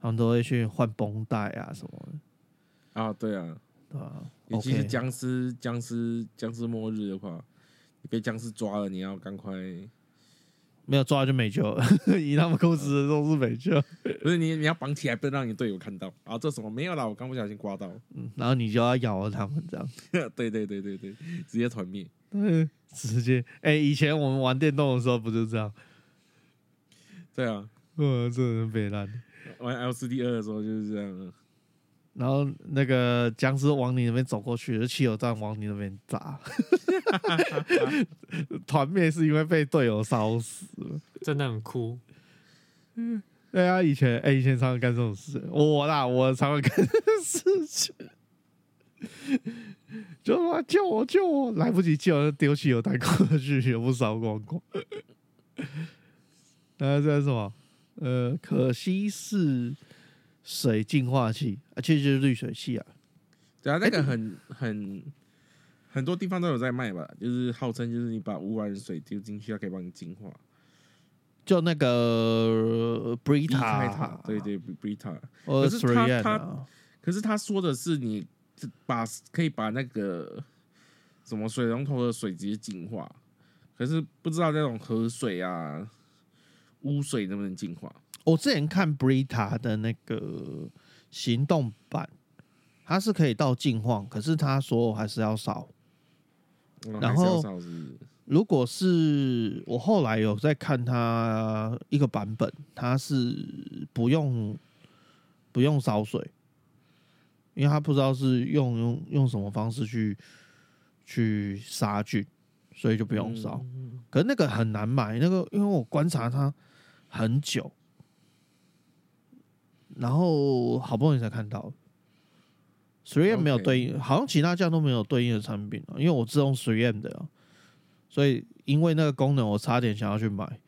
他们都会去换绷带啊什么的。啊，对啊，对啊，尤其是僵尸、僵尸、僵尸末日的话。被僵尸抓了，你要赶快，没有抓就没救了。[LAUGHS] 以他们公司的都是没救，不是你你要绑起来，不能让你队友看到。啊，这什么没有啦，我刚不小心刮到。嗯，然后你就要咬了他们这样。[LAUGHS] 对对对对对，直接团灭。对，直接。哎，以前我们玩电动的时候不就这样？对啊，我，[LAUGHS] 真的被烂。玩 L C D 二的时候就是这样。然后那个僵尸往你那边走过去，汽油弹往你那边砸，团灭是因为被队友烧死了，真的很酷。嗯，对啊，以前哎，以前常常干这种事，我啦，我常常干事情，就说救我救我，来不及救，丢汽油弹过去，全部烧光光。那这是什么？呃，可惜是。水净化器，啊，其实就是滤水器啊。对啊，那个很很很多地方都有在卖吧，就是号称就是你把污染水丢进去，它可以帮你净化。就那个 Brita，对对 Brita，可是他他可是他说的是你把可以把那个什么水龙头的水直接净化，可是不知道那种河水啊污水能不能净化。我之前看 Brita 的那个行动版，它是可以到净化，可是他说还是要烧。然后，如果是我后来有在看它一个版本，它是不用不用烧水，因为他不知道是用用用什么方式去去杀菌，所以就不用烧。可是那个很难买，那个因为我观察它很久。然后好不容易才看到，水燕没有对应，好像其他酱都没有对应的产品因为我自用水燕的，所以因为那个功能，我差点想要去买，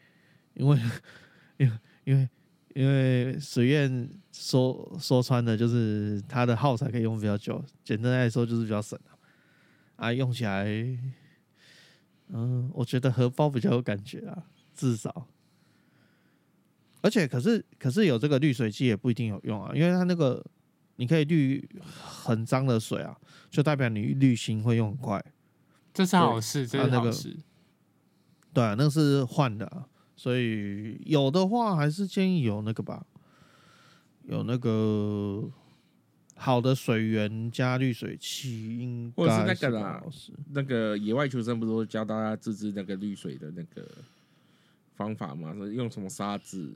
因为 [LAUGHS] 因为因为因为水燕说说穿的，就是它的耗材可以用比较久，简单来说就是比较省啊，用起来，嗯，我觉得荷包比较有感觉啊，至少。而且，可是，可是有这个滤水器也不一定有用啊，因为它那个你可以滤很脏的水啊，就代表你滤芯会用很快，这是好事，这是好事。对啊，那是换的，所以有的话还是建议有那个吧，有那个好的水源加滤水器，应或者是那个啦，那个野外求生不是说教大家自制那个滤水的那个方法吗？是用什么沙子？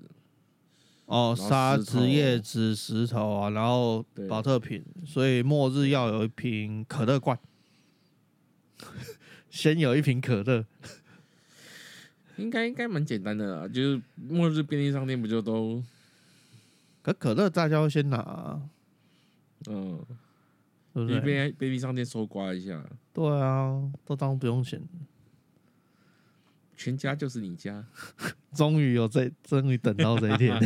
哦，沙子、叶子、石头啊，然后保特瓶，所以末日要有一瓶可乐罐。[LAUGHS] 先有一瓶可乐，应该应该蛮简单的啦，就是末日便利商店不就都，可可乐大家会先拿，嗯，对不对？你便便利商店搜刮一下，对啊，都当不用钱。全家就是你家，[LAUGHS] 终于有这，终于等到这一天。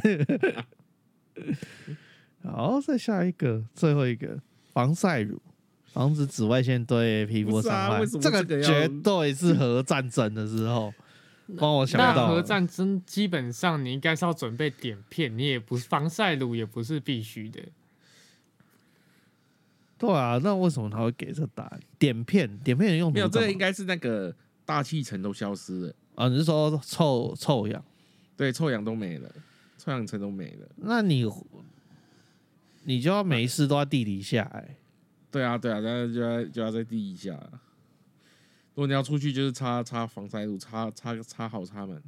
[LAUGHS] 好，再下一个，最后一个防晒乳，防止紫外线对皮肤伤害。为什么这个绝对是核战争的时候，帮我想到。核战争基本上你应该是要准备碘片，你也不防晒乳也不是必须的。对啊，那为什么他会给这答案？碘片，碘片用没有？这个应该是那个大气层都消失了。啊，你是说臭臭氧？对，臭氧都没了，臭氧层都没了。那你你就要每一次都在地底下哎。对啊，对啊，那就要就要在地底下。如果你要出去，就是擦擦防晒乳，擦擦擦好擦满。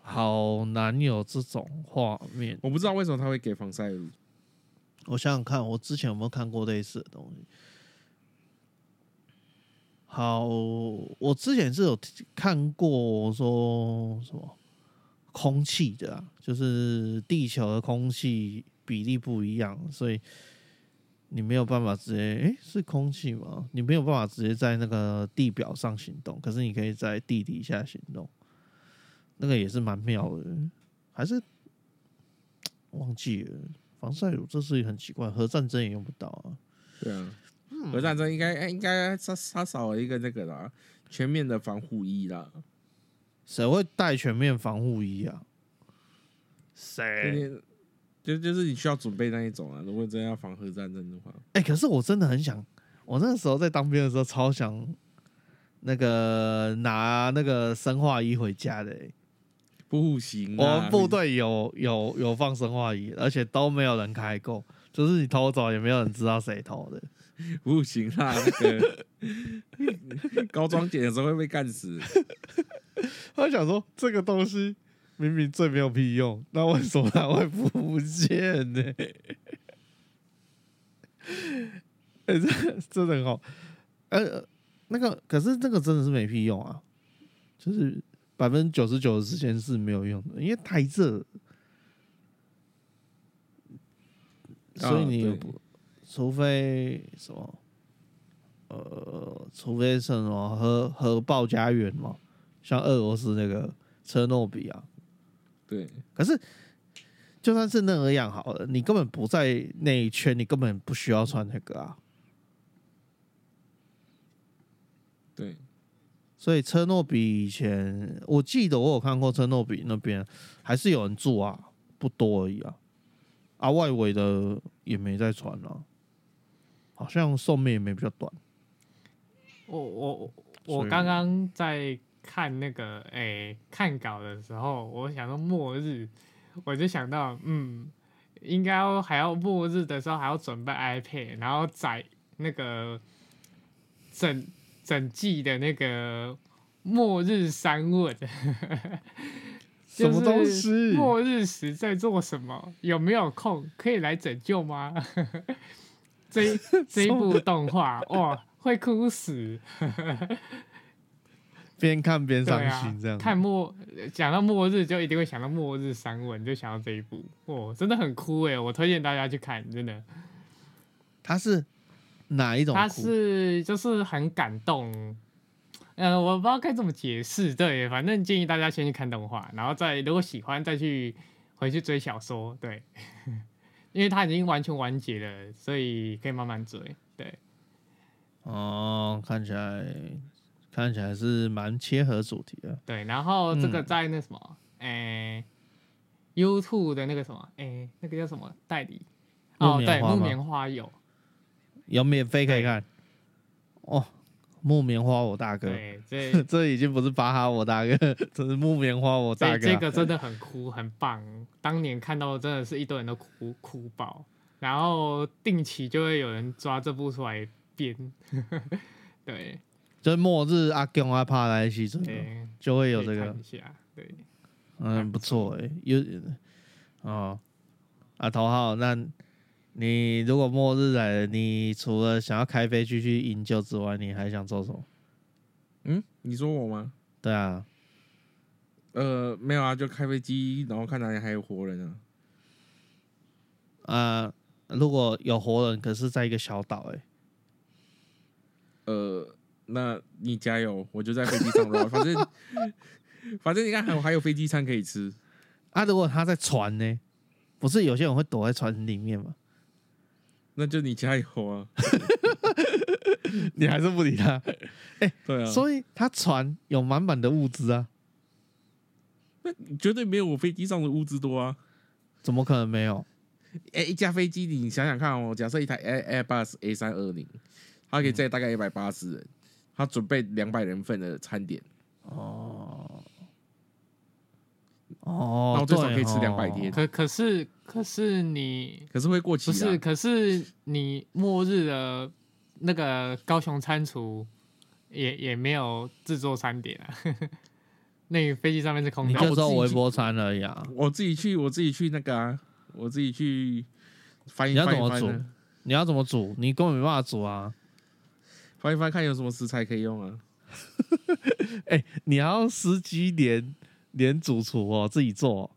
好难有这种画面。我不知道为什么他会给防晒乳。我想想看，我之前有没有看过类似的东西？好，我之前是有看过说什么空气的啊，就是地球的空气比例不一样，所以你没有办法直接，诶，是空气吗？你没有办法直接在那个地表上行动，可是你可以在地底下行动，那个也是蛮妙的，还是忘记了防晒乳，这是很奇怪，核战争也用不到啊，对啊。核战争应该应该他他少了一个那个啦，全面的防护衣啦。谁会带全面防护衣啊？谁？就就是你需要准备那一种啊。如果真要防核战争的话，哎，可是我真的很想，我那时候在当兵的时候超想那个拿那个生化衣回家的。不行，我们部队有有有放生化衣，而且都没有人开过，就是你偷走也没有人知道谁偷的。[LAUGHS] 不行啦，那个 [LAUGHS] 高装检的时候会被干死。他想说，这个东西明明最没有屁用，那为什么它会不见呢？[LAUGHS] 哎，这真的很好。呃，那个可是这个真的是没屁用啊，就是百分之九十九的时间是没有用的，因为太热，所以你不。除非什么，呃，除非是什么核核爆家园嘛，像俄罗斯那个车诺比啊，对。可是就算是那样好了，你根本不在那一圈，你根本不需要穿那个啊。对。所以车诺比以前，我记得我有看过车诺比那边还是有人住啊，不多而已啊。啊，外围的也没在穿啊。好像寿命也没比较短。我我我刚刚在看那个诶看稿的时候，我想到末日，我就想到嗯，应该还要末日的时候还要准备 iPad，然后载那个整整季的那个末日三问，[LAUGHS] 什么东西？末日时在做什么？有没有空可以来拯救吗？这 [LAUGHS] 这一部动画哇，会哭死！[LAUGHS] 边看边伤心，这样看末讲到末日就一定会想到末日三文，就想到这一部，哇，真的很哭哎！我推荐大家去看，真的。他是哪一种？他是就是很感动，嗯，我不知道该怎么解释，对，反正建议大家先去看动画，然后再如果喜欢再去回去追小说，对。因为它已经完全完结了，所以可以慢慢追。对，哦，看起来看起来是蛮切合主题的。对，然后这个在那什么，哎，YouTube 的那个什么，哎，那个叫什么代理？哦，对，木棉花有，有免费可以看。哦。木棉花，我大哥，对，这 [LAUGHS] 这已经不是巴哈我大哥，[LAUGHS] 这是木棉花，我大哥。这个真的很哭，很棒。当年看到真的是一堆人都哭哭爆，然后定期就会有人抓这部出来编。[LAUGHS] 对，就是末日阿公阿帕来西这个，就会有这个。对，嗯，不错哎，有哦，啊头号，那你如果末日来了，你除了想要开飞机去营救之外，你还想做什么？嗯，你说我吗？对啊，呃，没有啊，就开飞机，然后看哪里还有活人啊。啊，如果有活人，可是在一个小岛，哎，呃，那你加油，我就在飞机上了。[LAUGHS] 反正反正你看，还有还有飞机餐可以吃。啊，如果他在船呢？不是有些人会躲在船里面吗？那就你加油啊！[LAUGHS] 你还是不理他？[LAUGHS] 哎，对啊，所以他船有满满的物资啊，那绝对没有我飞机上的物资多啊！怎么可能没有？哎，一架飞机，你想想看哦，假设一台 Air Airbus A 三二零，它可以载大概一百八十人，它准备两百人份的餐点。哦。哦，那我最少可以吃两百天。可可是可是你，可是会过期。不是，可是你末日的那个高雄餐厨也也没有制作餐点啊。[LAUGHS] 那个飞机上面是空的，你就做微波餐而已啊。我自己去，我自己去那个啊，我自己去翻一翻。你要怎么煮？你要怎么煮？你根本没办法煮啊。翻一翻看有什么食材可以用啊。[LAUGHS] 哎，你要司机连。连主厨哦，自己做，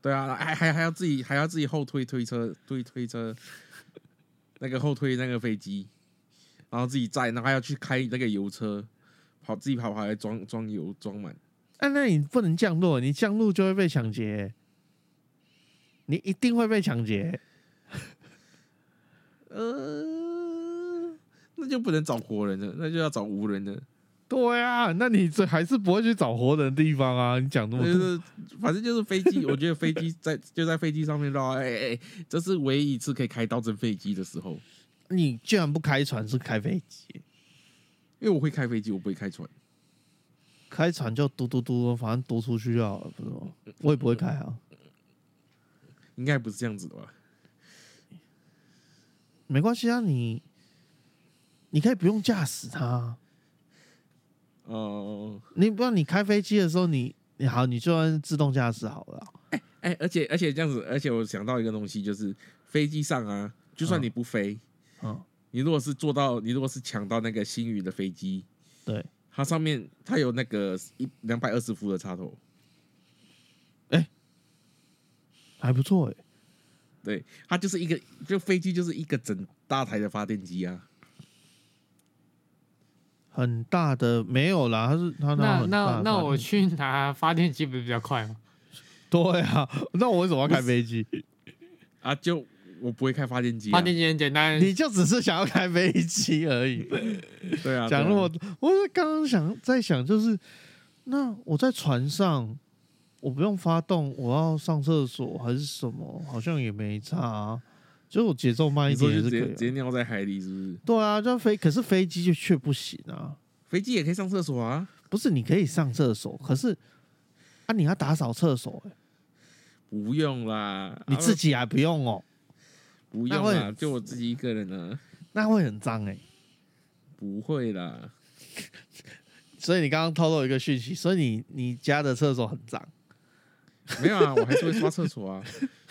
对啊，还还还要自己还要自己后推推车推推车，那个后推那个飞机，然后自己载，然后还要去开那个油车，跑自己跑跑来装装油装满。哎，那你不能降落，你降落就会被抢劫，你一定会被抢劫。呃，那就不能找活人了，那就要找无人的。对啊，那你这还是不会去找活人的地方啊？你讲那么多，反正就是飞机。我觉得飞机在就在飞机上面绕，哎哎，这是唯一一次可以开刀真飞机的时候。你居然不开船，是开飞机？因为我会开飞机，我不会开船。开船就嘟嘟嘟，反正嘟出去就好了，不是吗？我也不会开啊。应该不是这样子的吧？没关系啊，你你可以不用驾驶它。哦，你不知道你开飞机的时候，你你好，你就按自动驾驶好了。哎哎，而且而且这样子，而且我想到一个东西，就是飞机上啊，就算你不飞，嗯，你如果是坐到，你如果是抢到那个新宇的飞机，对，它上面它有那个一两百二十伏的插头，哎，还不错哎，对，它就是一个，就飞机就是一个整大台的发电机啊。很大的没有啦，他是他那那那我去拿发电机不是比较快吗？对啊，[LAUGHS] 那我为什么要开飞机 [LAUGHS] 啊？就我不会开发电机，发电机很简单，你就只是想要开飞机而已。[LAUGHS] 对啊，讲那么多，我刚刚想在想，就是那我在船上，我不用发动，我要上厕所还是什么，好像也没差。就我节奏慢一点，直接直接尿在海里，是不是？对啊，就飞，可是飞机就却不行啊。飞机也可以上厕所啊？不是，你可以上厕所，可是啊，你要打扫厕所，不用啦，你自己还不用哦，不用啦，就我自己一个人呢，那会很脏哎，不会啦。[LAUGHS] 所以你刚刚透露一个讯息，所以你你家的厕所很脏。[LAUGHS] 没有啊，我还是会刷厕所啊。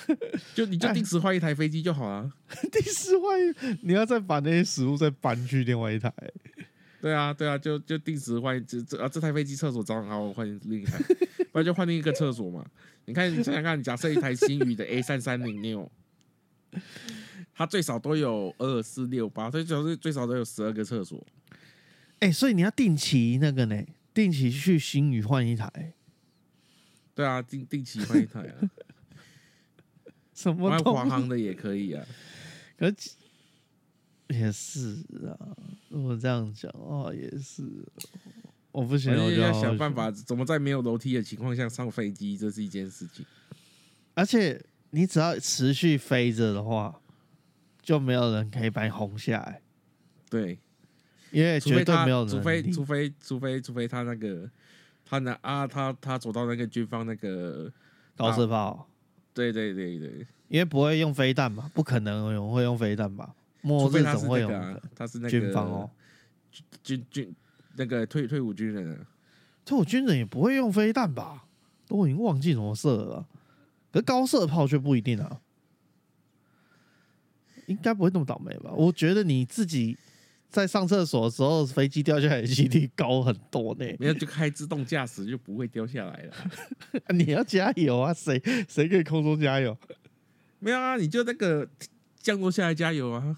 [LAUGHS] 就你就定时换一台飞机就好了。[LAUGHS] 定时换，你要再把那些食物再搬去另外一台。对啊，对啊，就就定时换这这啊这台飞机厕所脏，好我换另一台，不然就换另一个厕所嘛。你看，你想想看，假设一台新宇的 A 三三零六，它最少都有二四六八，最少是最少都有十二个厕所。哎，所以你要定期那个呢，定期去新宇换一台。对啊，定定期换一台啊，[LAUGHS] 什么华航的也可以啊，可也是啊。如果这样讲哦，也是，我不行，我就要想办法怎么在没有楼梯的情况下上飞机，这是一件事情。而且你只要持续飞着的话，就没有人可以把你轰下来。对，因为绝对没有人，除非除非除非除非他那个。他拿啊，他他走到那个军方那个高射炮，对对对对，因为不会用飞弹嘛，不可能有人会用飞弹吧？末日总会有，他是那个军方哦，军军那个退退伍军人，退伍军人也不会用飞弹吧？都已经忘记怎么射了，可高射炮却不一定啊。应该不会那么倒霉吧？我觉得你自己在上厕所的时候，飞机掉下来的几率高很多呢。没有就开自动驾驶就不会掉下来了。[LAUGHS] 你要加油啊！谁谁可以空中加油？没有啊，你就那个降落下来加油啊。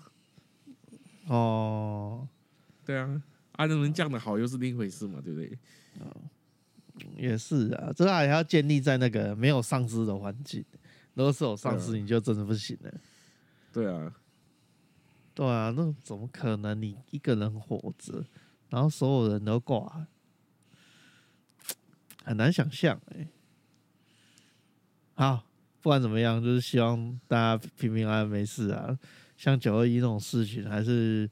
哦，对啊，啊，能不能降的好又是另一回事嘛，对不对？哦，也是啊，这还要建立在那个没有丧尸的环境。如果是有丧尸，你就真的不行了。对啊，对啊，那怎么可能？你一个人活着，然后所有人都挂，很难想象哎。好，不管怎么样，就是希望大家平平安安没事啊。像九二一那种事情，还是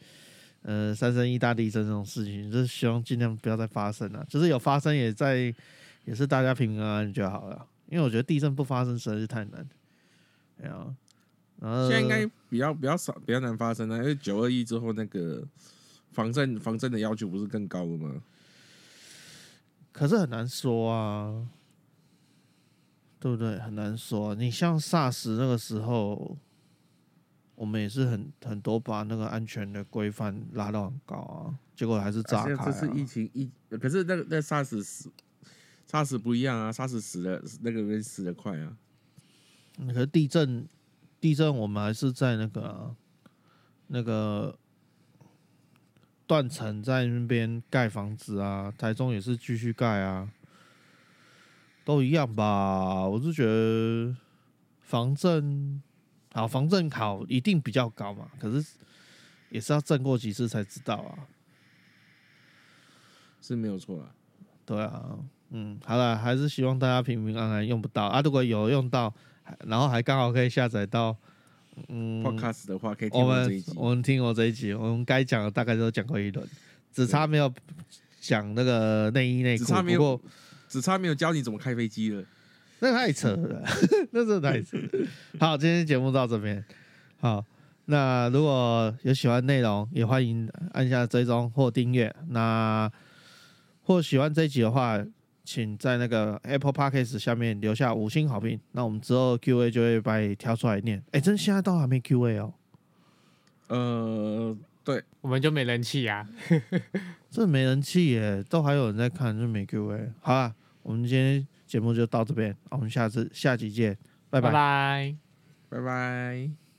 呃三生一大地震这种事情，就是希望尽量不要再发生了。就是有发生，也在也是大家平平安安就好了。因为我觉得地震不发生实在是太难。哎呀，然后现在应该比较比较少比较难发生了，因为九二一之后那个防震防震的要求不是更高了吗？可是很难说啊，对不对？很难说。你像 SARS 那个时候，我们也是很很多把那个安全的规范拉到很高啊，结果还是炸开。这次疫情疫，可是那个那 SARS 死。，SARS 不一样啊！，SARS 死的那个人死的快啊。可是地震，地震我们还是在那个那个断层在那边盖房子啊，台中也是继续盖啊，都一样吧？我是觉得防震好，防震好一定比较高嘛。可是也是要震过几次才知道啊，是没有错啦。对啊。嗯，好了，还是希望大家平平安安用不到啊。如果有用到，然后还刚好可以下载到，嗯，podcast 的话可以听我们我们听我这一集，我们该讲的大概都讲过一轮，只差没有讲那个内衣内裤，不过只差没有教你怎么开飞机了，那太扯了，[LAUGHS] 那真的太扯。好，今天节目到这边，好，那如果有喜欢内容，也欢迎按下追踪或订阅。那或喜欢这一集的话。请在那个 Apple Podcast 下面留下五星好评，那我们之后 Q A 就会把你挑出来念。哎，真现在都还没 Q A 哦。呃，对，我们就没人气呀。[LAUGHS] 这没人气耶，都还有人在看，就没 Q A。好了，我们今天节目就到这边，我们下次下集见，拜拜拜拜拜。